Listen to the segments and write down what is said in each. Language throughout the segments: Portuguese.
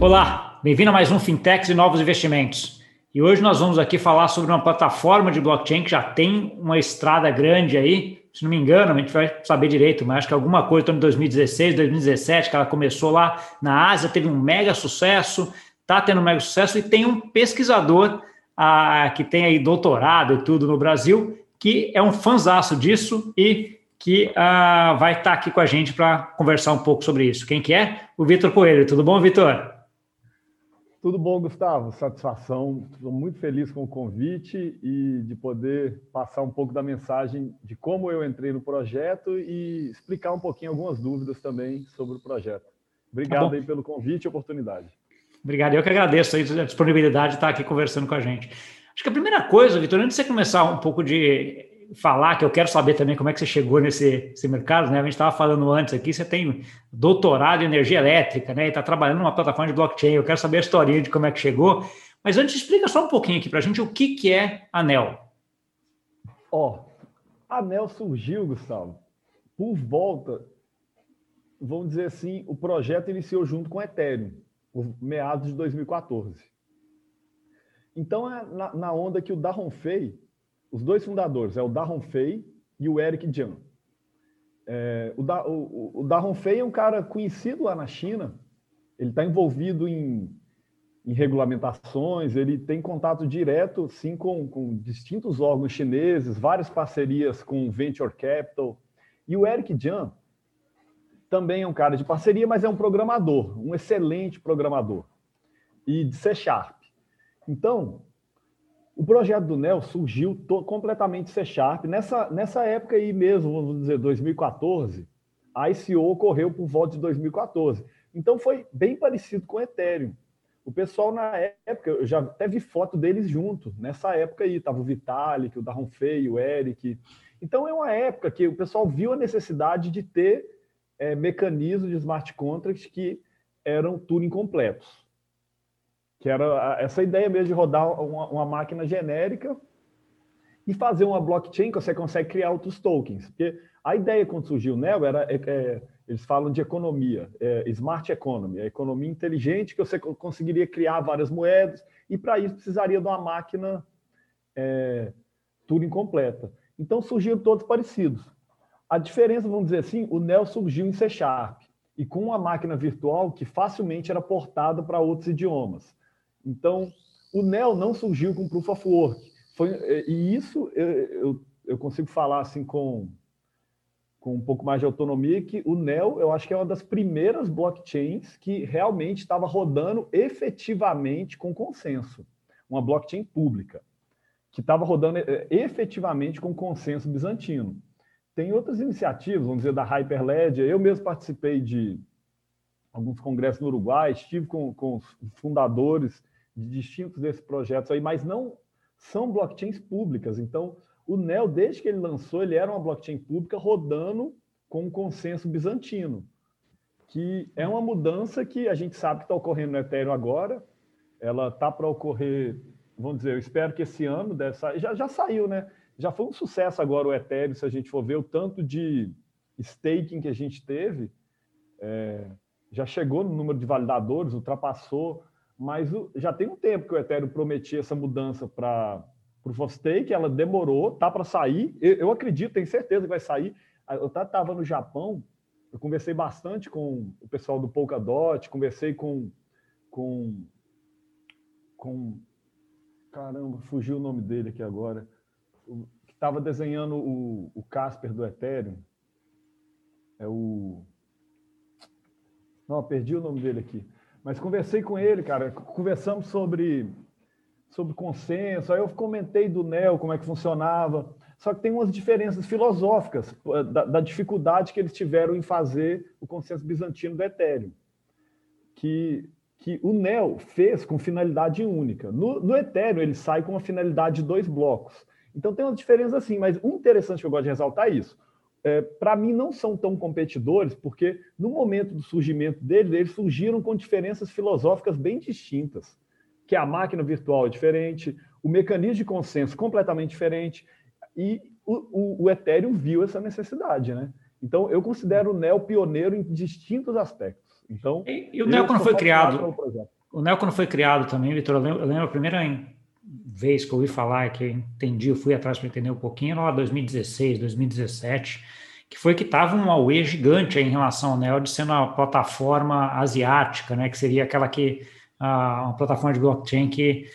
Olá, bem-vindo a mais um Fintechs e Novos Investimentos. E hoje nós vamos aqui falar sobre uma plataforma de blockchain que já tem uma estrada grande aí. Se não me engano, a gente vai saber direito, mas acho que alguma coisa em 2016, 2017, que ela começou lá na Ásia, teve um mega sucesso, está tendo um mega sucesso, e tem um pesquisador ah, que tem aí doutorado e tudo no Brasil, que é um fanzaço disso e que ah, vai estar tá aqui com a gente para conversar um pouco sobre isso. Quem que é? O Vitor Coelho. Tudo bom, Vitor? Tudo bom, Gustavo? Satisfação. Estou muito feliz com o convite e de poder passar um pouco da mensagem de como eu entrei no projeto e explicar um pouquinho algumas dúvidas também sobre o projeto. Obrigado tá aí pelo convite e oportunidade. Obrigado. Eu que agradeço a disponibilidade de estar aqui conversando com a gente. Acho que a primeira coisa, Vitor, antes de você começar um pouco de falar, que eu quero saber também como é que você chegou nesse, nesse mercado, né? A gente estava falando antes aqui, você tem doutorado em energia elétrica, né? E está trabalhando numa plataforma de blockchain. Eu quero saber a historinha de como é que chegou. Mas antes, explica só um pouquinho aqui para a gente o que, que é Anel. Ó, oh, Anel surgiu, Gustavo, por volta, vamos dizer assim, o projeto iniciou junto com o Ethereum, por meados de 2014. Então, é na, na onda que o Darren Fei, os dois fundadores, é o Darren Fei e o Eric Jian. É, o, da, o, o Fei é um cara conhecido lá na China, ele está envolvido em, em, regulamentações, ele tem contato direto sim, com, com distintos órgãos chineses, várias parcerias com Venture Capital. E o Eric Jian também é um cara de parceria, mas é um programador, um excelente programador, e de C Sharp. Então, o projeto do NEL surgiu completamente C Sharp. Nessa, nessa época aí mesmo, vamos dizer, 2014, a ICO ocorreu por volta de 2014. Então foi bem parecido com o Ethereum. O pessoal na época, eu já até vi foto deles junto, nessa época aí, estava o Vitalik, o Darron Fei, o Eric. Então é uma época que o pessoal viu a necessidade de ter é, mecanismos de smart contracts que eram Turing completos que era essa ideia mesmo de rodar uma, uma, máquina genérica e fazer uma blockchain que você consegue criar outros tokens. Porque a ideia quando surgiu o Neo era, é, é, eles falam de economia, é, smart economy, a economia inteligente que você conseguiria criar várias moedas e para isso precisaria de uma máquina é, Turing completa. Então surgiram todos parecidos. A diferença, vamos dizer assim, o Neo surgiu em C Sharp e com uma máquina virtual que facilmente era portada para outros idiomas. Então, o NEL não surgiu com Proof of Work. Foi, e isso eu, eu, eu consigo falar assim com, com um pouco mais de autonomia, que o NEL, eu acho que é uma das primeiras blockchains que realmente estava rodando efetivamente com consenso. Uma blockchain pública, que estava rodando eh, efetivamente com consenso bizantino. Tem outras iniciativas, vamos dizer, da Hyperledger. Eu mesmo participei de alguns congressos no Uruguai, estive com, com os fundadores distintos desses projetos aí, mas não são blockchains públicas. Então, o NEL, desde que ele lançou, ele era uma blockchain pública rodando com um consenso bizantino, que é uma mudança que a gente sabe que está ocorrendo no Ethereum agora, ela está para ocorrer, vamos dizer, eu espero que esse ano dessa já, já saiu, né? Já foi um sucesso agora o Ethereum, se a gente for ver o tanto de staking que a gente teve, é, já chegou no número de validadores, ultrapassou mas já tem um tempo que o Ethereum prometia essa mudança para o of Stake, ela demorou, tá para sair. Eu, eu, acredito, tenho certeza que vai sair. Eu estava no Japão, eu conversei bastante com o pessoal do Polkadot, conversei com, com, com caramba, fugiu o nome dele aqui agora, que estava desenhando o, o Casper do Ethereum. É o. Não, perdi o nome dele aqui. Mas conversei com ele, cara, conversamos sobre, sobre consenso, aí eu comentei do NEL, como é que funcionava, só que tem umas diferenças filosóficas eh, da, da dificuldade que eles tiveram em fazer o consenso bizantino do Ethereum, que, que o NEL fez com finalidade única. No, no Ethereum, ele sai com uma finalidade de dois blocos. Então tem uma diferença assim, mas um interessante que eu gosto de ressaltar é isso é, para mim, não são tão competidores, porque no momento do surgimento deles, eles surgiram com diferenças filosóficas bem distintas, que a máquina virtual é diferente, o mecanismo de consenso completamente diferente, e o, o, o Ethereum viu essa necessidade, né? Então, eu considero o NEL pioneiro em distintos aspectos. Então, e, e o NEL quando foi criado, o NEL quando foi criado também, Vitor, eu lembro, eu lembro a primeira vez que eu ouvi falar, que eu entendi, eu fui atrás para entender um pouquinho, era lá 2016, 2017, que foi que estava um auê gigante em relação ao NEL de ser uma plataforma asiática, né, que seria aquela que, uh, uma plataforma de blockchain que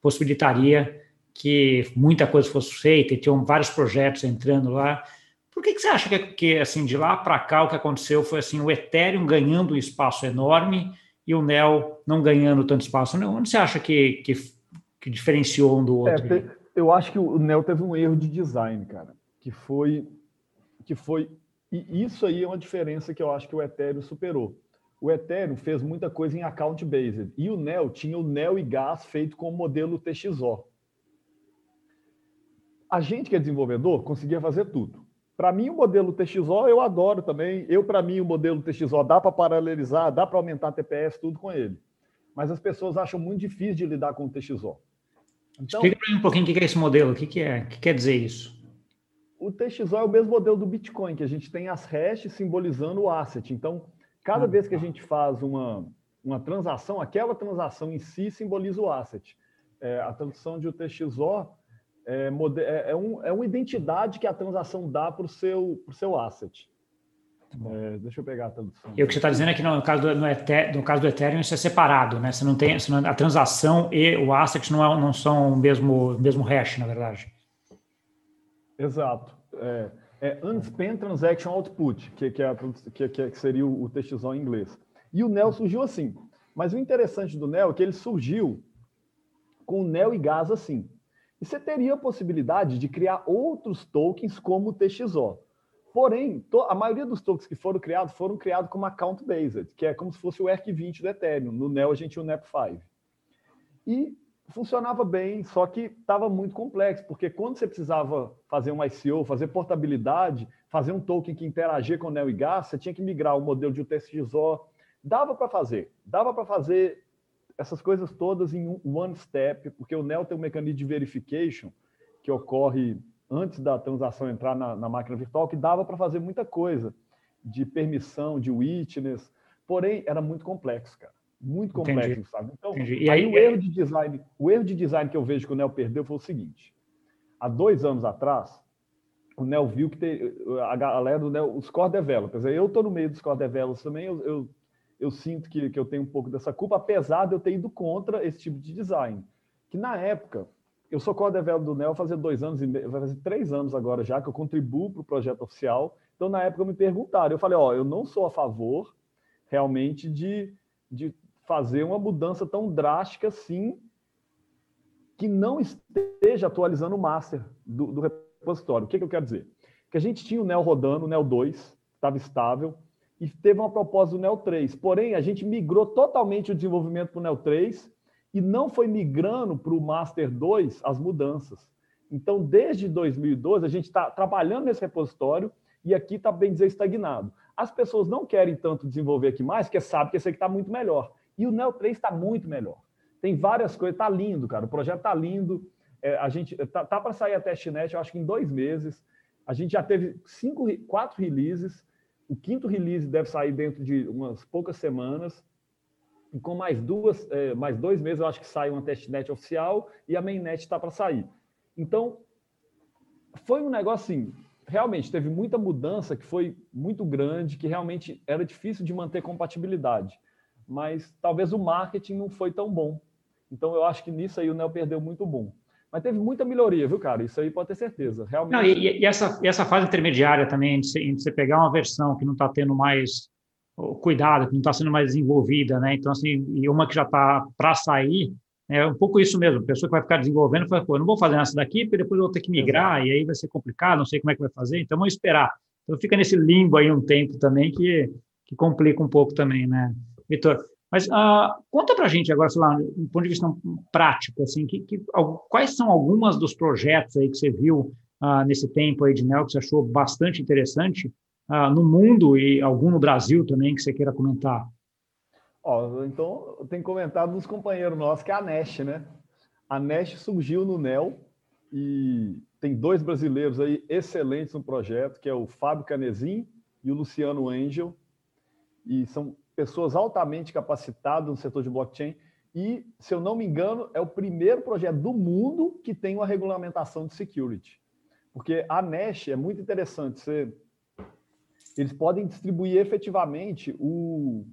possibilitaria que muita coisa fosse feita e tinham vários projetos entrando lá. Por que, que você acha que, que assim de lá para cá o que aconteceu foi assim o Ethereum ganhando um espaço enorme e o Neo não ganhando tanto espaço? Onde você acha que, que, que diferenciou um do outro? É, eu acho que o Neo teve um erro de design, cara, que foi que foi e isso aí é uma diferença que eu acho que o Ethereum superou. O Ethereum fez muita coisa em account based e o Neo tinha o Neo e Gas feito com o modelo TXO. A gente que é desenvolvedor conseguia fazer tudo. Para mim, o modelo TXO eu adoro também. Eu, para mim, o modelo TXO dá para paralelizar, dá para aumentar a TPS, tudo com ele. Mas as pessoas acham muito difícil de lidar com o TXO. Então, Explica para mim um pouquinho o que é esse modelo, o que, que é, o que quer dizer isso? O TXO é o mesmo modelo do Bitcoin, que a gente tem as hashes simbolizando o asset. Então, cada vez que a gente faz uma, uma transação, aquela transação em si simboliza o asset. É, a tradução de TXO é, é, é, um, é uma identidade que a transação dá para o seu, pro seu asset. É, deixa eu pegar a tradução. E o que você está dizendo é que no caso, do, no, Ether, no caso do Ethereum isso é separado, né? Você não tem você não, a transação e o asset não, é, não são o mesmo, mesmo hash, na verdade. Exato. É, é Unspent Transaction Output, que, que, é, que, que seria o, o TXO em inglês. E o NEL surgiu assim. Mas o interessante do NEL é que ele surgiu com o NEL e Gas assim. E você teria a possibilidade de criar outros tokens como o TXO. Porém, a maioria dos tokens que foram criados foram criados como account-based, que é como se fosse o ERC20 do Ethereum. No NEO a gente tinha o NEP5. E funcionava bem, só que estava muito complexo, porque quando você precisava fazer um ICO, fazer portabilidade, fazer um token que interagia com o NEO e GAS, você tinha que migrar o modelo de UTXO. Dava para fazer, dava para fazer essas coisas todas em um one step, porque o NEL tem um mecanismo de verification que ocorre antes da transação entrar na, na máquina virtual, que dava para fazer muita coisa de permissão, de witness, porém era muito complexo, cara. Muito complexo, Entendi. sabe? Então, Entendi. e aí, aí o erro de design, o erro de design que eu vejo que o NEL perdeu foi o seguinte: há dois anos atrás, o NEL viu que tem, a galera do NEL, os core developers, eu estou no meio dos core developers também, eu, eu eu sinto que, que eu tenho um pouco dessa culpa, apesar de eu ter ido contra esse tipo de design. Que na época, eu sou co-developer do NEL fazer dois anos, e meio, vai fazer três anos agora já, que eu contribuo para o projeto oficial. Então, na época, me perguntaram. Eu falei: Ó, eu não sou a favor realmente de, de fazer uma mudança tão drástica assim, que não esteja atualizando o master do, do repositório. O que, que eu quero dizer? Que a gente tinha o NEL rodando, o NEL 2, estava estável e teve uma proposta do Neo 3. Porém, a gente migrou totalmente o desenvolvimento para o Neo 3 e não foi migrando para o Master 2 as mudanças. Então, desde 2012, a gente está trabalhando nesse repositório e aqui está, bem dizer, estagnado. As pessoas não querem tanto desenvolver aqui mais, porque sabem que esse aqui está muito melhor. E o Neo 3 está muito melhor. Tem várias coisas, está lindo, cara. O projeto está lindo. É, a gente tá, tá para sair a testnet, eu acho que em dois meses. A gente já teve cinco, quatro releases. O quinto release deve sair dentro de umas poucas semanas. E com mais duas, é, mais dois meses, eu acho que sai uma testnet oficial e a mainnet está para sair. Então, foi um negócio assim, realmente teve muita mudança que foi muito grande, que realmente era difícil de manter compatibilidade. Mas talvez o marketing não foi tão bom. Então, eu acho que nisso aí o Neo perdeu muito bom. Mas teve muita melhoria, viu, cara? Isso aí pode ter certeza. Realmente. Não, e, e, essa, e essa fase intermediária também, de você, de você pegar uma versão que não está tendo mais cuidado, que não está sendo mais desenvolvida, né? Então, assim, e uma que já está para sair, é um pouco isso mesmo. A pessoa que vai ficar desenvolvendo fala, pô, eu não vou fazer essa daqui, porque depois eu vou ter que migrar, e aí vai ser complicado, não sei como é que vai fazer, então vamos esperar. Então fica nesse limbo aí um tempo também que, que complica um pouco também, né, Vitor? Mas uh, conta para a gente agora, sei lá, do ponto de vista prático, assim, que, que, quais são algumas dos projetos aí que você viu uh, nesse tempo aí de Nel que você achou bastante interessante uh, no mundo e algum no Brasil também que você queira comentar? Ó, então, tenho comentado dos companheiros nossos, que é a Nest, né? A Nest surgiu no NEL e tem dois brasileiros aí excelentes no projeto, que é o Fábio Canezin e o Luciano Angel, e são pessoas altamente capacitadas no setor de blockchain. E, se eu não me engano, é o primeiro projeto do mundo que tem uma regulamentação de security. Porque a Nash é muito interessante. Você, eles podem distribuir efetivamente o,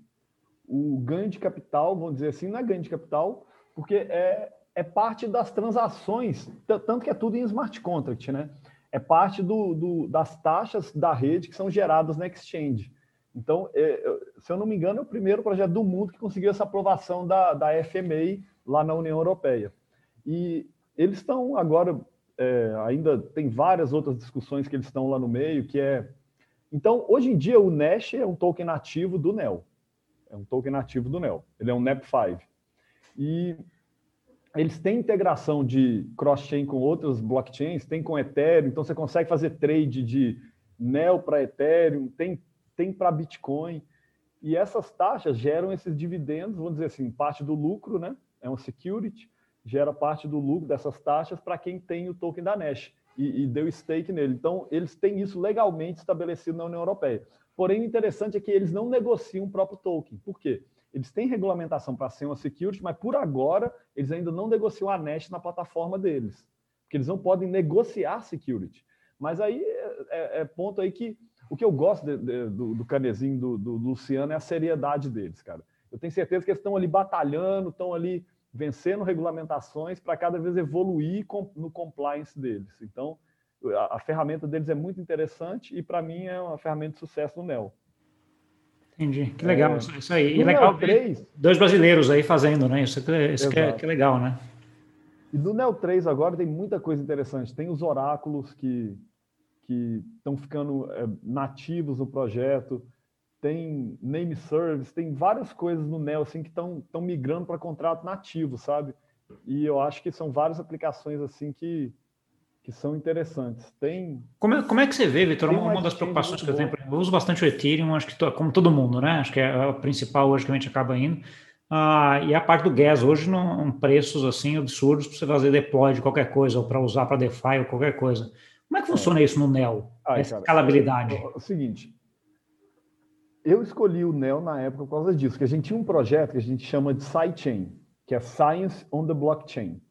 o ganho de capital, vamos dizer assim, não é ganho de capital, porque é, é parte das transações, tanto que é tudo em smart contract, né? É parte do, do, das taxas da rede que são geradas na exchange. Então, é, se eu não me engano, é o primeiro projeto do mundo que conseguiu essa aprovação da, da FMA lá na União Europeia. E eles estão agora, é, ainda tem várias outras discussões que eles estão lá no meio, que é... Então, hoje em dia, o Nash é um token nativo do NEL. É um token nativo do NEL. Ele é um NEP5. E eles têm integração de cross-chain com outras blockchains, tem com Ethereum, então você consegue fazer trade de NEL para Ethereum, tem, tem para Bitcoin. E essas taxas geram esses dividendos, vamos dizer assim, parte do lucro, né? É um security, gera parte do lucro dessas taxas para quem tem o token da Nash e, e, deu stake nele. Então, eles têm isso legalmente estabelecido na União Europeia. Porém, o interessante é que eles não negociam o próprio token. Por quê? Eles têm regulamentação para ser uma security, mas por agora eles ainda não negociam a Nest na plataforma deles, porque eles não podem negociar security. Mas aí é, é, é ponto aí que o que eu gosto de, de, do, do canezinho do, do, Luciano é a seriedade deles, cara. Eu tenho certeza que eles estão ali batalhando, estão ali vencendo regulamentações para cada vez evoluir com, no compliance deles. Então, a, ferramenta deles é muito interessante e para mim é uma ferramenta de sucesso no NEL. Entendi. Que legal é, isso aí. E legal 3, dois brasileiros aí fazendo, né? Isso, isso que, é, que é legal, né? E do Neo 3 agora tem muita coisa interessante. Tem os oráculos que que estão ficando é, nativos no projeto, tem name service, tem várias coisas no Neo assim que estão migrando para contrato nativo, sabe? E eu acho que são várias aplicações assim que que são interessantes. Tem. Como é, como é que você vê, Vitor? Uma, uma das preocupações que eu tenho, eu uso bastante o Ethereum, acho que como todo mundo, né? Acho que é o principal hoje que a gente acaba indo. Ah, e a parte do gas hoje não preços assim absurdos para você fazer deploy de qualquer coisa ou para usar para DeFi ou qualquer coisa. Como é que funciona é. isso no NEL? Ai, essa cara, escalabilidade? É, é, o seguinte, eu escolhi o NEL na época por causa disso, que a gente tinha um projeto que a gente chama de sidechain, que é Science on the Blockchain,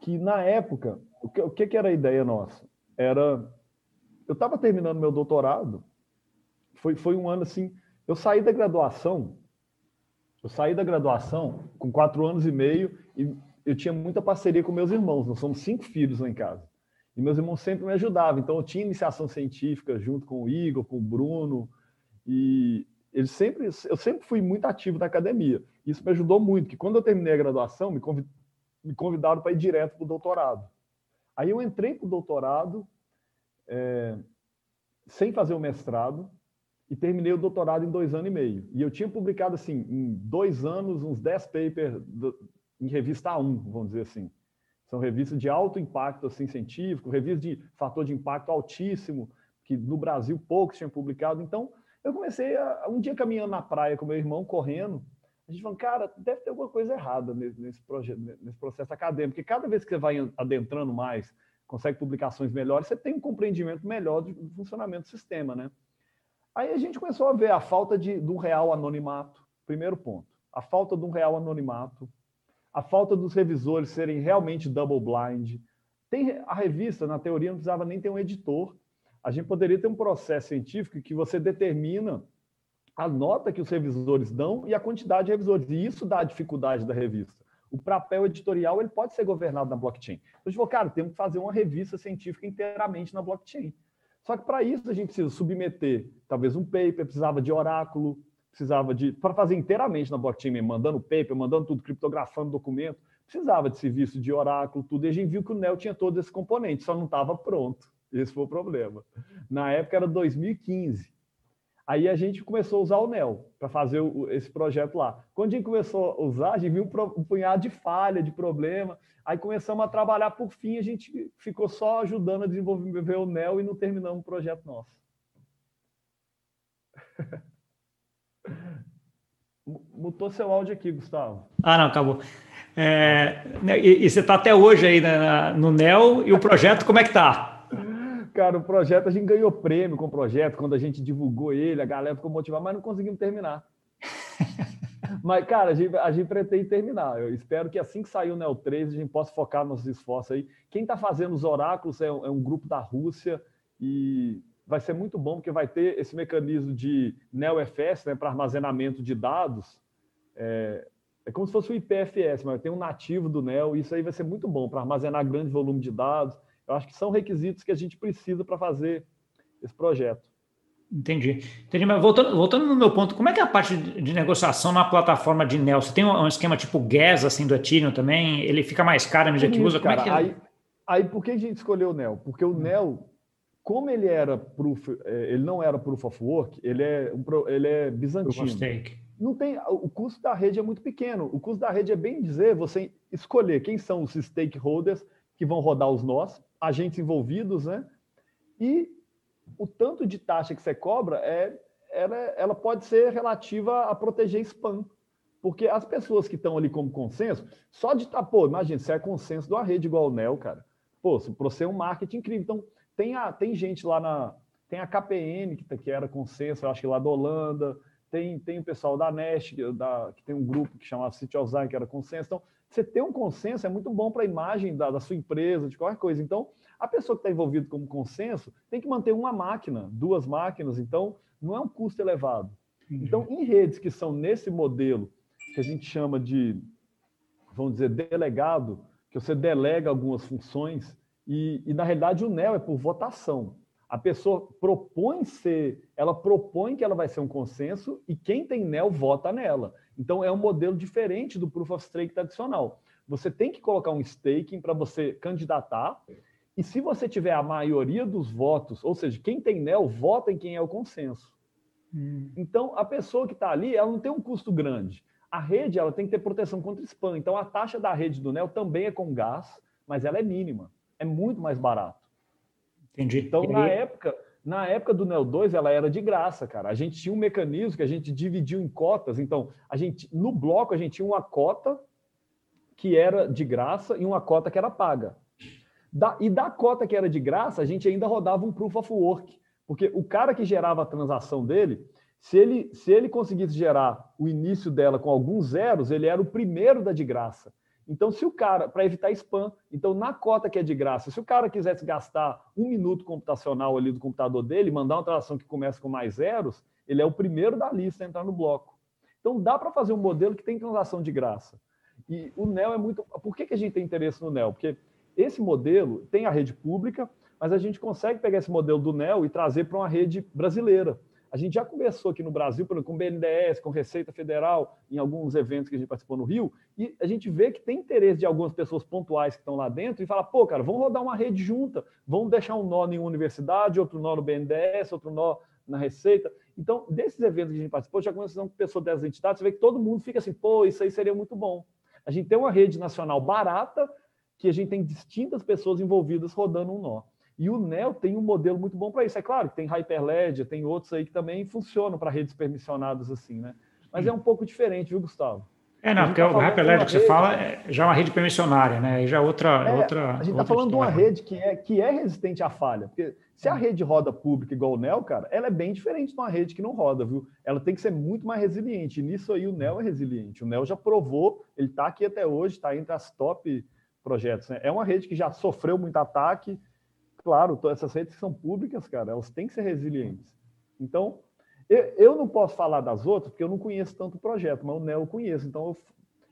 que na época o que, o que era a ideia nossa? Era. Eu estava terminando meu doutorado, foi, foi um ano assim. Eu saí da graduação, eu saí da graduação com quatro anos e meio e eu tinha muita parceria com meus irmãos. Nós somos cinco filhos lá em casa. E meus irmãos sempre me ajudavam. Então, eu tinha iniciação científica junto com o Igor, com o Bruno. E eles sempre, eu sempre fui muito ativo na academia. Isso me ajudou muito, que quando eu terminei a graduação, me convidaram para ir direto para o doutorado. Aí eu entrei para o doutorado é, sem fazer o mestrado e terminei o doutorado em dois anos e meio. E eu tinha publicado, assim, em dois anos, uns dez papers do, em revista A1, vamos dizer assim. São revistas de alto impacto assim, científico, revistas de fator de impacto altíssimo, que no Brasil poucos tinham publicado. Então, eu comecei a, um dia caminhando na praia com meu irmão, correndo, a gente falou, cara, deve ter alguma coisa errada nesse, nesse, projeto, nesse processo acadêmico, porque cada vez que você vai adentrando mais, consegue publicações melhores, você tem um compreendimento melhor do funcionamento do sistema, né? Aí a gente começou a ver a falta de, um real anonimato, primeiro ponto, a falta de um real anonimato, a falta dos revisores serem realmente double blind. Tem a revista, na teoria, não precisava nem ter um editor. A gente poderia ter um processo científico que você determina a nota que os revisores dão e a quantidade de revisores. E isso dá a dificuldade da revista. O papel editorial ele pode ser governado na blockchain. Então, a gente falou, cara, temos que fazer uma revista científica inteiramente na blockchain. Só que para isso a gente precisa submeter talvez um paper, precisava de oráculo, precisava de. Para fazer inteiramente na blockchain, mandando paper, mandando tudo, criptografando documento, precisava de serviço de oráculo, tudo. E a gente viu que o NEL tinha todos esses componentes, só não estava pronto. Esse foi o problema. Na época era 2015. Aí a gente começou a usar o NEL para fazer o, esse projeto lá. Quando a gente começou a usar, a gente viu um, punhado de falha, de problema. Aí começamos a trabalhar por fim, a gente ficou só ajudando a desenvolver o NEL e não terminamos o projeto nosso. Mutou seu áudio aqui, Gustavo. Ah, não, acabou. É, e, e, você está até hoje aí na, no NEL e o projeto, como é que está? Cara, o projeto, a gente ganhou prêmio com o projeto, quando a gente divulgou ele, a galera ficou motivada, mas não conseguimos terminar. mas, cara, a gente, a gente pretende terminar. Eu espero que assim que sair o Neo 3, a gente possa focar nossos esforços aí. Quem está fazendo os oráculos é um, é um grupo da Rússia e vai ser muito bom, porque vai ter esse mecanismo de NeoFS, né, para armazenamento de dados. É, é como se fosse o IPFS, mas tem um nativo do Neo, e isso aí vai ser muito bom para armazenar grande volume de dados eu acho que são requisitos que a gente precisa para fazer esse projeto. Entendi. Entendi, mas voltando, voltando no meu ponto, como é que é a parte de negociação na plataforma de NEL? Você tem um, esquema tipo gas assim do Ethereum também? Ele fica mais caro à medida que usa? Como é que é? Aí, aí por que a gente escolheu o NEL? Porque o hum. NEL, como ele era proof, é, ele não era proof of work, ele é, um, ele é bizantino. Não tem, o custo da rede é muito pequeno. O custo da rede é bem dizer você escolher quem são os stakeholders que vão rodar os nós, agentes envolvidos, né? E o tanto de taxa que você cobra é, ela, ela pode ser relativa a proteger spam. Porque as pessoas que estão ali como consenso, só de estar, tá, pô, imagina, se é consenso uma rede igual o NEL, cara. Pô, você é um marketing incrível. Então, tem, a, tem gente lá na. Tem a KPN, que, tá, que era consenso, eu acho que lá da Holanda. Tem, tem o pessoal da Nest, da, que tem um grupo que chamava City of que era consenso. Então, você ter um consenso é muito bom para a imagem da, da, sua empresa, de qualquer coisa. Então, a pessoa que está envolvida como consenso tem que manter uma máquina, duas máquinas, então não é um custo elevado. Então, em redes que são nesse modelo que a gente chama de, vamos dizer, delegado, que você delega algumas funções, e, e na realidade o NEL é por votação. A pessoa propõe ser, ela propõe que ela vai ser um consenso e quem tem NEL vota nela. Então, é um modelo diferente do Proof of Stake tradicional. Você tem que colocar um staking para você candidatar, e se você tiver a maioria dos votos, ou seja, quem tem NEL, vota em quem é o consenso. Hum. Então, a pessoa que está ali, ela não tem um custo grande. A rede ela tem que ter proteção contra spam. Então, a taxa da rede do NEL também é com gás, mas ela é mínima. É muito mais barato. Entendi. Então, na época, na época do Neo 2, ela era de graça, cara. A gente tinha um mecanismo que a gente dividiu em cotas. Então, a gente no bloco a gente tinha uma cota que era de graça e uma cota que era paga. Da, e da cota que era de graça, a gente ainda rodava um proof of work, porque o cara que gerava a transação dele, se ele, se ele conseguisse gerar o início dela com alguns zeros, ele era o primeiro da de graça. Então, se o cara, para evitar spam, então na cota que é de graça, se o cara quisesse gastar um minuto computacional ali do computador dele, mandar uma transação que começa com mais zeros, ele é o primeiro da lista a entrar no bloco. Então, dá para fazer um modelo que tem transação de graça. E o NEL é muito. Por que, que a gente tem interesse no NEL? Porque esse modelo tem a rede pública, mas a gente consegue pegar esse modelo do NEL e trazer para uma rede brasileira. A gente já conversou aqui no Brasil, com o BNDES, com Receita Federal, em alguns eventos que a gente participou no Rio, e a gente vê que tem interesse de algumas pessoas pontuais que estão lá dentro e fala, pô, cara, vamos rodar uma rede junta, vamos deixar um nó em uma universidade, outro nó no BNDES, outro nó na Receita. Então, desses eventos que a gente participou, já conversamos com pessoas dessas entidades, você vê que todo mundo fica assim, pô, isso aí seria muito bom. A gente tem uma rede nacional barata, que a gente tem distintas pessoas envolvidas rodando um nó. E o NEL tem um modelo muito bom para isso. É claro que tem Hyperledger, tem outros aí que também funcionam para redes permissionadas assim, né? Mas é um pouco diferente, viu, Gustavo? É, não, porque tá o Hyperledger que você fala é já é uma rede permissionária, né? E já é outra. É, outra a gente está falando de uma rede que é, que é resistente à falha. Porque se a rede roda pública igual o NEL, cara, ela é bem diferente de uma rede que não roda, viu? Ela tem que ser muito mais resiliente. E nisso aí o NEL é resiliente. O NEL já provou, ele está aqui até hoje, está entre as top projetos. Né? É uma rede que já sofreu muito ataque, claro, essas redes que são públicas, cara, elas têm que ser resilientes. Então, eu, eu não posso falar das outras, porque eu não conheço tanto o projeto, mas o NEO eu conheço. Então, eu,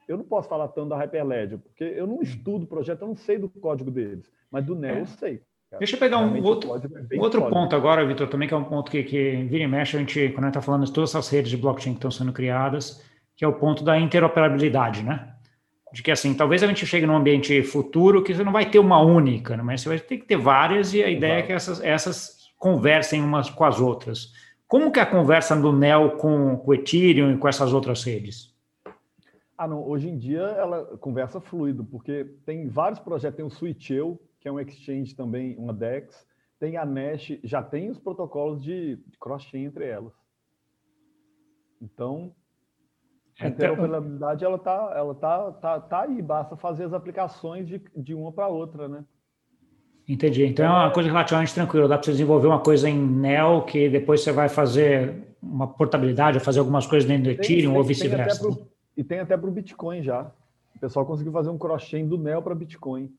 eu não posso falar tanto da Hyperledger, porque eu não estudo o projeto, eu não sei do código deles. Mas do NEO é. eu sei. Cara. Deixa eu pegar um outro, é outro ponto agora, Vitor, também que é um ponto que, que vira e mexe, a gente, quando a gente está falando de todas essas redes de blockchain que estão sendo criadas, que é o ponto da interoperabilidade, né? De que assim, talvez a gente chegue num ambiente futuro que você não vai ter uma única, né? mas você vai ter que ter várias e a ideia é que essas, essas conversem umas com as outras. Como que é a conversa do NEL com, com o Ethereum e com essas outras redes? Ah, não. Hoje em dia ela conversa fluido, porque tem vários projetos, tem o Switcheo, que é um exchange também, uma DEX, tem a Mesh, já tem os protocolos de cross-chain entre elas. Então, a interoperabilidade ela tá, ela tá, tá, tá aí, basta fazer as aplicações de, de uma para outra, né? Entendi. Então é uma coisa relativamente tranquila. Dá para você desenvolver uma coisa em Neo que depois você vai fazer uma portabilidade, fazer algumas coisas dentro do Ethereum tem, ou vice-versa. E tem até para o Bitcoin já. O pessoal conseguiu fazer um cross-chain do Neo para Bitcoin.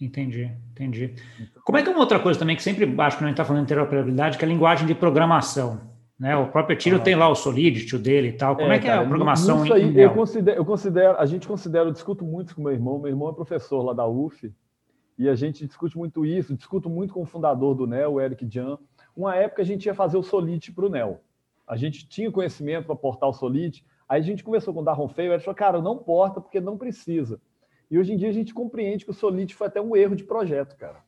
Entendi, entendi. Então Como é que é uma outra coisa também que sempre acho que a gente está falando de interoperabilidade, que é a linguagem de programação. Né? O próprio Ethereum ah, tem lá o Solidity, o dele e tal. Como é, é que é a programação isso aí, eu considero, eu considero, a gente considera, eu discuto muito com meu irmão, meu irmão é professor lá da UF, e a gente discute muito isso, discuto muito com o fundador do NEL, o Eric Jan. Uma época a gente ia fazer o Solidity para o NEL. A gente tinha conhecimento para portar o Solidity, aí a gente conversou com o Darron Feio, ele falou, cara, não porta porque não precisa. E hoje em dia a gente compreende que o Solidity foi até um erro de projeto, cara.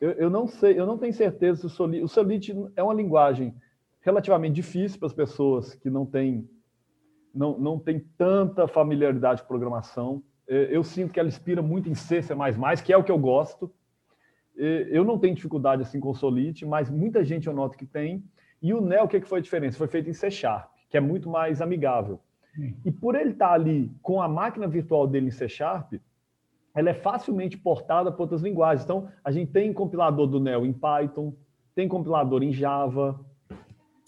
Eu, eu não sei, eu não tenho certeza se o Solidity, o Solidity é uma linguagem relativamente difícil para as pessoas que não têm não, não tem tanta familiaridade com programação. É, eu sinto que ela inspira muito em C, C++, que é o que eu gosto. É, eu não tenho dificuldade assim com o Solid, mas muita gente eu noto que tem. E o Neo, o que foi a diferença? Foi feito em C Sharp, que é muito mais amigável. E por ele estar ali com a máquina virtual dele em C Sharp, ela é facilmente portada para outras linguagens. Então, a gente tem compilador do Neo em Python, tem compilador em Java,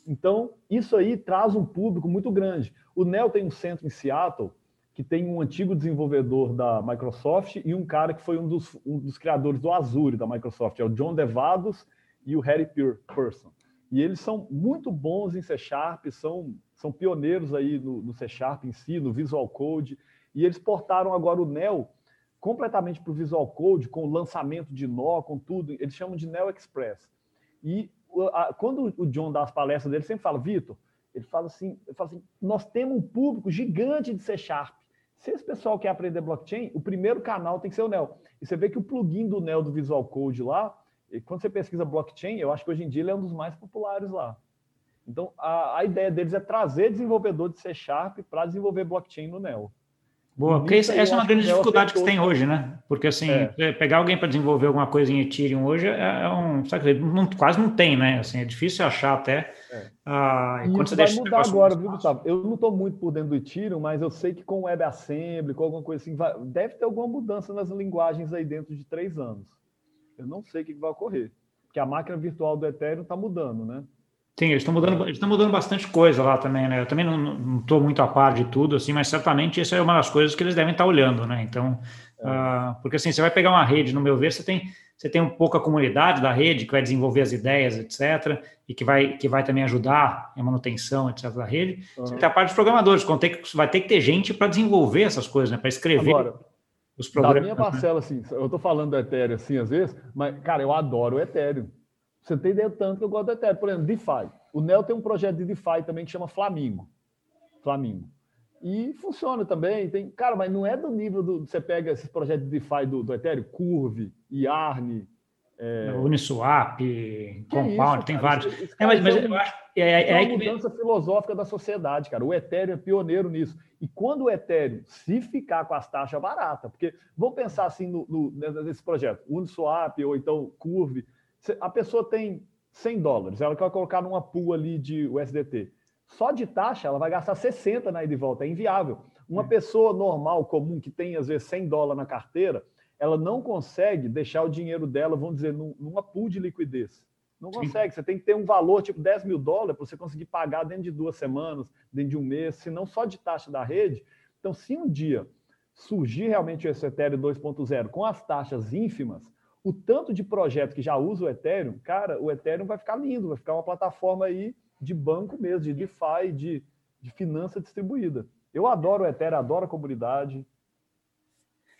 então, isso aí traz um público muito grande. O Neo tem um centro em Seattle que tem um antigo desenvolvedor da Microsoft e um cara que foi um dos, um dos criadores do Azure da Microsoft, é o John Devados e o Harry Pearson. E eles são muito bons em C Sharp, são, são pioneiros aí no, no C Sharp em si, no Visual Code, e eles portaram agora o Neo completamente para o Visual Code, com o lançamento de nó, com tudo. Eles chamam de Neo Express. E quando o John dá as palestras dele, sempre fala, Vitor, ele fala assim, ele fala assim, nós temos um público gigante de C Sharp. Se esse pessoal quer aprender blockchain, o primeiro canal tem que ser o Neo. E você vê que o plugin do Neo do Visual Code lá, quando você pesquisa blockchain, eu acho que hoje em dia ele é um dos mais populares lá. Então, a, a ideia deles é trazer desenvolvedor de C Sharp para desenvolver blockchain no Neo. Boa, porque essa, essa é uma grande dificuldade que você tem hoje, né? Porque assim, é. pegar alguém para desenvolver alguma coisa em Ethereum hoje é, é um. Sabe, não, quase não tem, né? Assim, é difícil achar até. É. Ah, e quando você vai mudar agora, viu, Gustavo? Eu não estou muito por dentro do Ethereum, mas eu sei que com o WebAssembly, com alguma coisa assim, vai, deve ter alguma mudança nas linguagens aí dentro de três anos. Eu não sei o que vai ocorrer. Porque a máquina virtual do Ethereum está mudando, né? Sim, eles estão mudando, eles mudando bastante coisa lá também, né? Eu também não estou muito a par de tudo, assim, mas certamente isso é uma das coisas que eles devem estar olhando, né? Então, é. uh, porque assim, você vai pegar uma rede, no meu ver, você tem, você tem um pouco a comunidade da rede que vai desenvolver as ideias, etc., e que vai, que vai também ajudar a manutenção, etc., da rede. Uhum. Você tem a parte dos programadores, que vai ter que ter gente para desenvolver essas coisas, né? Para escrever. Agora, os programas. Da minha né? parcela, assim, eu estou falando do Ethereum assim às vezes, mas, cara, eu adoro o Ethereum. Você tem ideia tanto que eu gosto do Ethereum. Por exemplo, DeFi. O Neo tem um projeto de DeFi também que chama Flamingo. Flamingo. E funciona também. Tem, cara, mas não é do nível do. Você pega esses projetos de DeFi do, do Ethereum, Curve, Yarn. É... Uniswap, Compound, isso, tem vários. é, mas, mas eu acho. É, é, é uma mudança que... filosófica da sociedade, cara. O Ethereum é pioneiro nisso. E quando o Ethereum se ficar com as taxas baratas, porque vamos pensar assim no, no, nesse projeto, Uniswap ou então Curve, a pessoa tem 100 dólares, ela quer colocar numa pool ali de USDT. Só de taxa, ela vai gastar 60 na ida e volta, é inviável. Uma é. pessoa normal, comum, que tem às vezes 100 dólares na carteira, ela não consegue deixar o dinheiro dela, vamos dizer, numa pool de liquidez. Não consegue. Sim. Você tem que ter um valor tipo 10 mil dólares para você conseguir pagar dentro de duas semanas, dentro de um mês, se não só de taxa da rede. Então, se um dia surgir realmente o Ethereum 2.0 com as taxas ínfimas, o tanto de projeto que já usa o Ethereum, cara, o Ethereum vai ficar lindo, vai ficar uma plataforma aí de banco mesmo, de DeFi, de, de finança distribuída. Eu adoro o Ethereum, adoro a comunidade.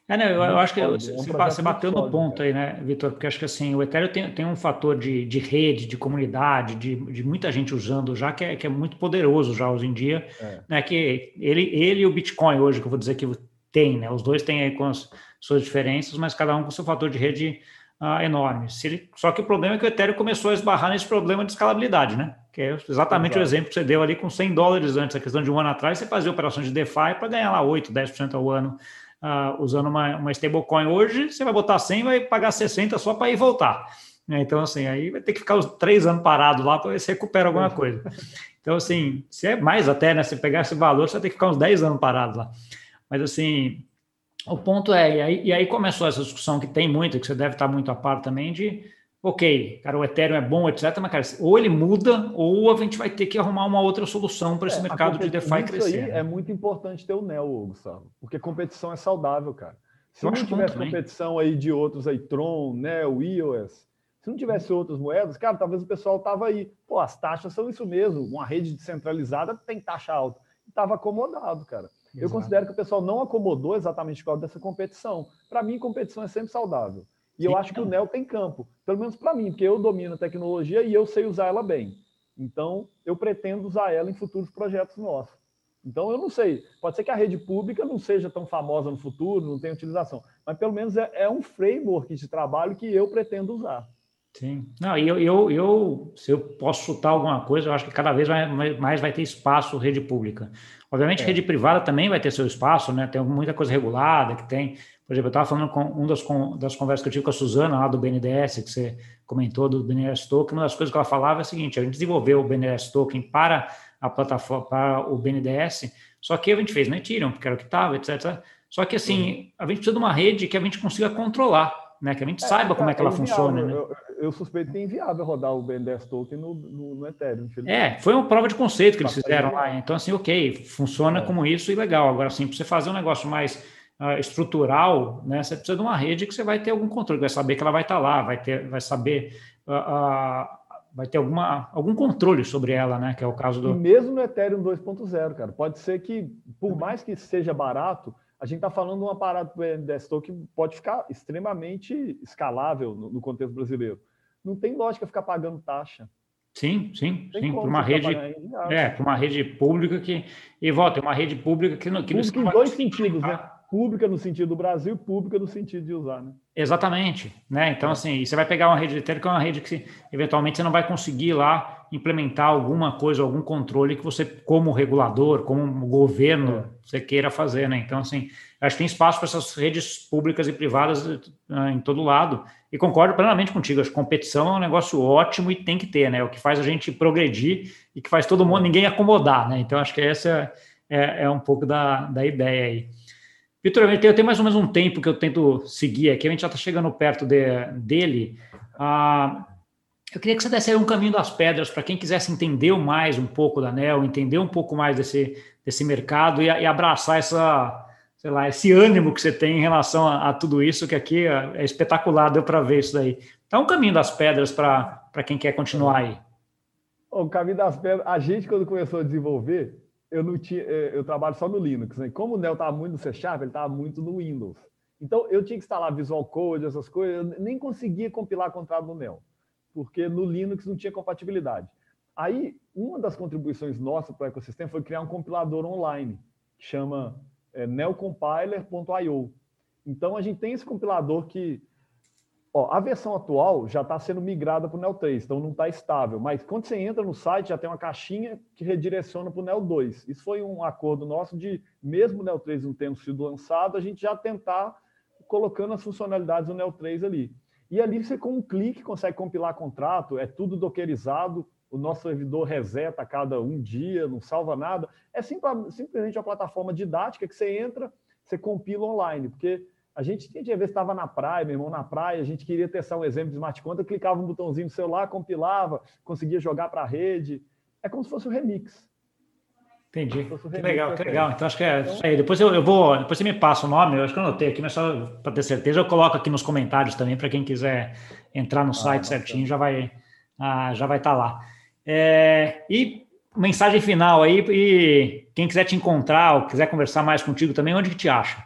É, não, eu, eu acho que é um você, você bateu no ponto aí, né, Vitor? Porque acho que assim, o Ethereum tem, tem um fator de, de rede, de comunidade, de, de muita gente usando já, que é, que é muito poderoso já hoje em dia. É. Né, que ele, ele e o Bitcoin hoje, que eu vou dizer que tem, né? Os dois têm aí com as suas diferenças, mas cada um com seu fator de rede uh, enorme. Ele, só que o problema é que o Ethereum começou a esbarrar nesse problema de escalabilidade, né? Que é exatamente Exato. o exemplo que você deu ali com 100 dólares antes, a questão de um ano atrás, você fazia operações de DeFi para ganhar lá 8, 10% ao ano uh, usando uma, uma stablecoin. Hoje, você vai botar 100 e vai pagar 60 só para ir voltar. Né? Então, assim, aí vai ter que ficar os três anos parado lá para ver se recupera alguma coisa. Então, assim, se é mais até, né? Se pegar esse valor, você vai ter que ficar uns 10 anos parado lá. Mas, assim, o ponto é, e aí, e aí, começou essa discussão que tem muito, que você deve estar muito a par também, de ok, cara, o Ethereum é bom, etc., mas, cara, ou ele muda, ou a gente vai ter que arrumar uma outra solução para esse é, mercado de DeFi crescer. Isso aí é muito importante ter o NEO, Gustavo, porque competição é saudável, cara. Se Eu não tivesse competição aí de outros aí, Tron, NEO, EOS, se não tivesse outras moedas, cara, talvez o pessoal tava aí, pô, as taxas são isso mesmo, uma rede descentralizada tem taxa alta. Estava acomodado, cara. Eu considero que o pessoal não acomodou exatamente por causa dessa competição. Para mim, competição é sempre saudável. E Sim, eu acho que o NEL tem campo, pelo menos para mim, porque eu domino a tecnologia e eu sei usar ela bem. Então, eu pretendo usar ela em futuros projetos nossos. Então, eu não sei. Pode ser que a rede pública não seja tão famosa no futuro, não tenha utilização, mas pelo menos é, é um framework de trabalho que eu pretendo usar. Sim. Não, eu, eu, eu, se eu posso chutar alguma coisa, eu acho que cada vez mais vai ter espaço rede pública. Obviamente, é. rede privada também vai ter seu espaço, né? Tem muita coisa regulada que tem. Por exemplo, eu estava falando com um das, das conversas que eu tive com a Suzana lá do BNDES, que você comentou do BNDES Token, uma das coisas que ela falava é a seguinte: a gente desenvolveu o BNDES Token para a plataforma, para o BNDES, só que a gente fez no Ethereum, porque era o que estava, etc. Só que assim, a gente precisa de uma rede que a gente consiga controlar né? Que a gente é, saiba como é que ela é funciona, né? Eu, eu, suspeito que é inviável rodar o BNDES Token no, no, no Ethereum. É, foi uma prova de conceito que eles fizeram lá. Então, assim, ok, funciona é. como isso e legal. Agora, assim, para você fazer um negócio mais uh, estrutural, né? Você precisa de uma rede que você vai ter algum controle, vai saber que ela vai estar tá lá, vai ter, vai saber. Uh, uh, vai ter alguma, algum controle sobre ela, né? Que é o caso do. E mesmo no Ethereum 2.0, cara, pode ser que, por mais que seja barato, a gente está falando de uma parada do BNDES que pode ficar extremamente escalável no, no, contexto brasileiro. Não tem lógica ficar pagando taxa. Sim, sim, sim. Para uma rede, é, para uma rede pública que e volta, é uma rede pública que, que pública em dois sentidos, né? Pública no sentido do Brasil, pública no sentido de usar, né? Exatamente, né? Então, é. assim, você vai pegar uma rede de que é uma rede que eventualmente você não vai conseguir lá implementar alguma coisa, algum controle que você, como regulador, como governo, é. você queira fazer, né? Então, assim, acho que tem espaço para essas redes públicas e privadas uh, em todo lado. E concordo plenamente contigo, acho que competição é um negócio ótimo e tem que ter, né? O que faz a gente progredir e que faz todo mundo, ninguém acomodar, né? Então, acho que essa é, é um pouco da, da ideia aí. Vitor, eu tenho mais ou menos um tempo que eu tento seguir aqui, a gente já está chegando perto de, dele. Ah, eu queria que você desse aí um caminho das pedras para quem quisesse entender mais um pouco da NEL, entender um pouco mais desse, desse mercado e, e abraçar essa, sei lá, esse ânimo que você tem em relação a, a tudo isso, que aqui é, é espetacular, deu para ver isso daí. Então, um caminho das pedras para quem quer continuar aí. O caminho das pedras, a gente, quando começou a desenvolver, eu não tinha, é, eu trabalho só no Linux, né? Como o Neo estava muito no C Sharp, ele estava muito no Windows. Então eu tinha que instalar Visual Code, essas coisas, eu nem conseguia compilar contrato no Neo, porque no Linux não tinha compatibilidade. Aí, uma das contribuições nossas para o ecossistema foi criar um compilador online, que chama é, neocompiler.io. Então, a gente tem esse compilador que Ó, a versão atual já está sendo migrada para o Neo 3, então não está estável. Mas quando você entra no site, já tem uma caixinha que redireciona para o Neo 2. Isso foi um acordo nosso de, mesmo o Neo 3 não tendo sido lançado, a gente já tentar colocando as funcionalidades do Neo 3 ali. E ali você, com um clique, consegue compilar contrato, é tudo dockerizado, o nosso servidor reseta a cada um dia, não salva nada. É simplesmente uma plataforma didática que você entra, você compila online, porque a gente tinha ver se estava na praia, meu irmão, na praia, a gente queria testar um exemplo de smart contract, clicava um botãozinho no celular, compilava, conseguia jogar para a rede. É como se fosse um remix. Entendi. Que legal, que legal. Então acho que é então, isso aí. Depois eu, eu vou, depois você me passa o nome, eu acho que eu anotei aqui, mas só para ter certeza, eu coloco aqui nos comentários também para quem quiser entrar no ah, site certinho, já vai ah, já vai estar tá lá. É, e mensagem final aí, e quem quiser te encontrar ou quiser conversar mais contigo também, onde que te acha?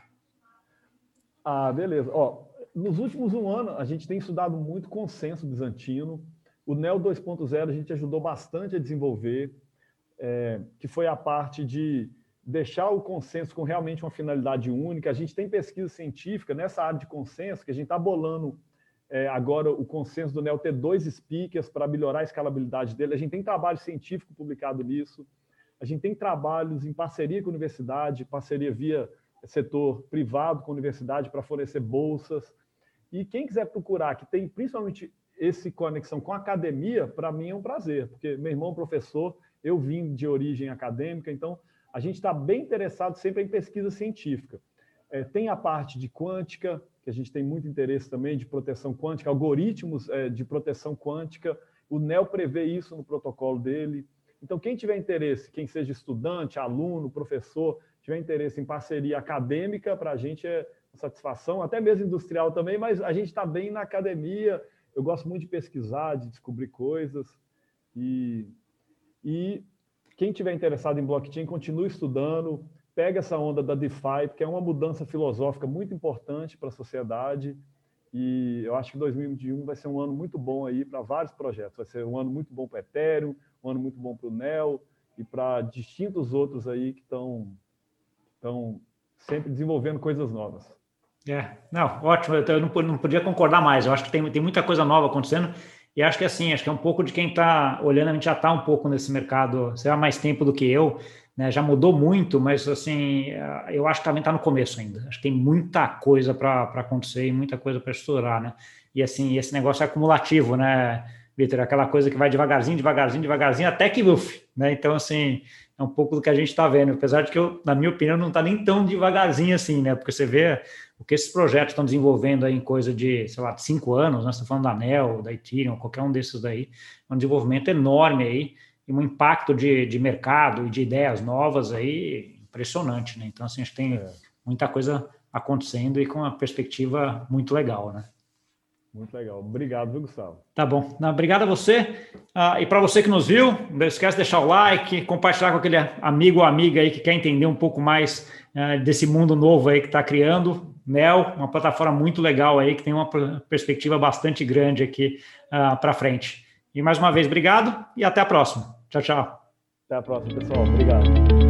Ah, beleza. Ó, nos últimos um ano, a gente tem estudado muito consenso bizantino. O NEL 2.0 a gente ajudou bastante a desenvolver, é, que foi a parte de deixar o consenso com realmente uma finalidade única. A gente tem pesquisa científica nessa área de consenso, que a gente está bolando é, agora o consenso do NEL ter dois speakers para melhorar a escalabilidade dele. A gente tem trabalho científico publicado nisso. A gente tem trabalhos em parceria com a universidade, parceria via setor privado com a universidade para fornecer bolsas. E quem quiser procurar, que tem principalmente esse conexão com a academia, para mim é um prazer, porque meu irmão é professor, eu vim de origem acadêmica, então a gente está bem interessado sempre em pesquisa científica. É, tem a parte de quântica, que a gente tem muito interesse também de proteção quântica, algoritmos é, de proteção quântica. O NEL prevê isso no protocolo dele. Então, quem tiver interesse, quem seja estudante, aluno, professor, tiver interesse em parceria acadêmica, para a gente é satisfação, até mesmo industrial também, mas a gente está bem na academia. Eu gosto muito de pesquisar, de descobrir coisas. E, e quem tiver interessado em blockchain, continue estudando, pega essa onda da DeFi, que é uma mudança filosófica muito importante para a sociedade. E eu acho que 2021 vai ser um ano muito bom aí para vários projetos. Vai ser um ano muito bom para Ethereum, um ano muito bom para o NEL e para distintos outros aí que estão estão sempre desenvolvendo coisas novas. É, não, ótimo. Eu não, não podia concordar mais. Eu acho que tem, tem muita coisa nova acontecendo. E acho que assim, acho que é um pouco de quem está olhando, a gente já está um pouco nesse mercado, você há mais tempo do que eu, né? Já mudou muito, mas assim, eu acho que também está no começo ainda. Acho que tem muita coisa para acontecer e muita coisa para estourar, né? E assim, esse negócio é acumulativo, né, Vitor? Aquela coisa que vai devagarzinho, devagarzinho, devagarzinho, até que uf, né? Então, assim, é um pouco do que a gente está vendo, apesar de que, eu, na minha opinião, não está nem tão devagarzinho assim, né? Porque você vê o que esses projetos estão desenvolvendo aí em coisa de, sei lá, cinco anos, né? Você está falando da Anel, da Ethereum, qualquer um desses daí, é um desenvolvimento enorme aí e um impacto de, de mercado e de ideias novas aí impressionante, né? Então, assim, a gente tem é. muita coisa acontecendo e com uma perspectiva muito legal, né? Muito legal. Obrigado, viu, Gustavo? Tá bom. Não, obrigado a você. Ah, e para você que nos viu, não esquece de deixar o like, compartilhar com aquele amigo ou amiga aí que quer entender um pouco mais ah, desse mundo novo aí que está criando. Nel, uma plataforma muito legal aí, que tem uma perspectiva bastante grande aqui ah, para frente. E mais uma vez, obrigado e até a próxima. Tchau, tchau. Até a próxima, pessoal. Obrigado.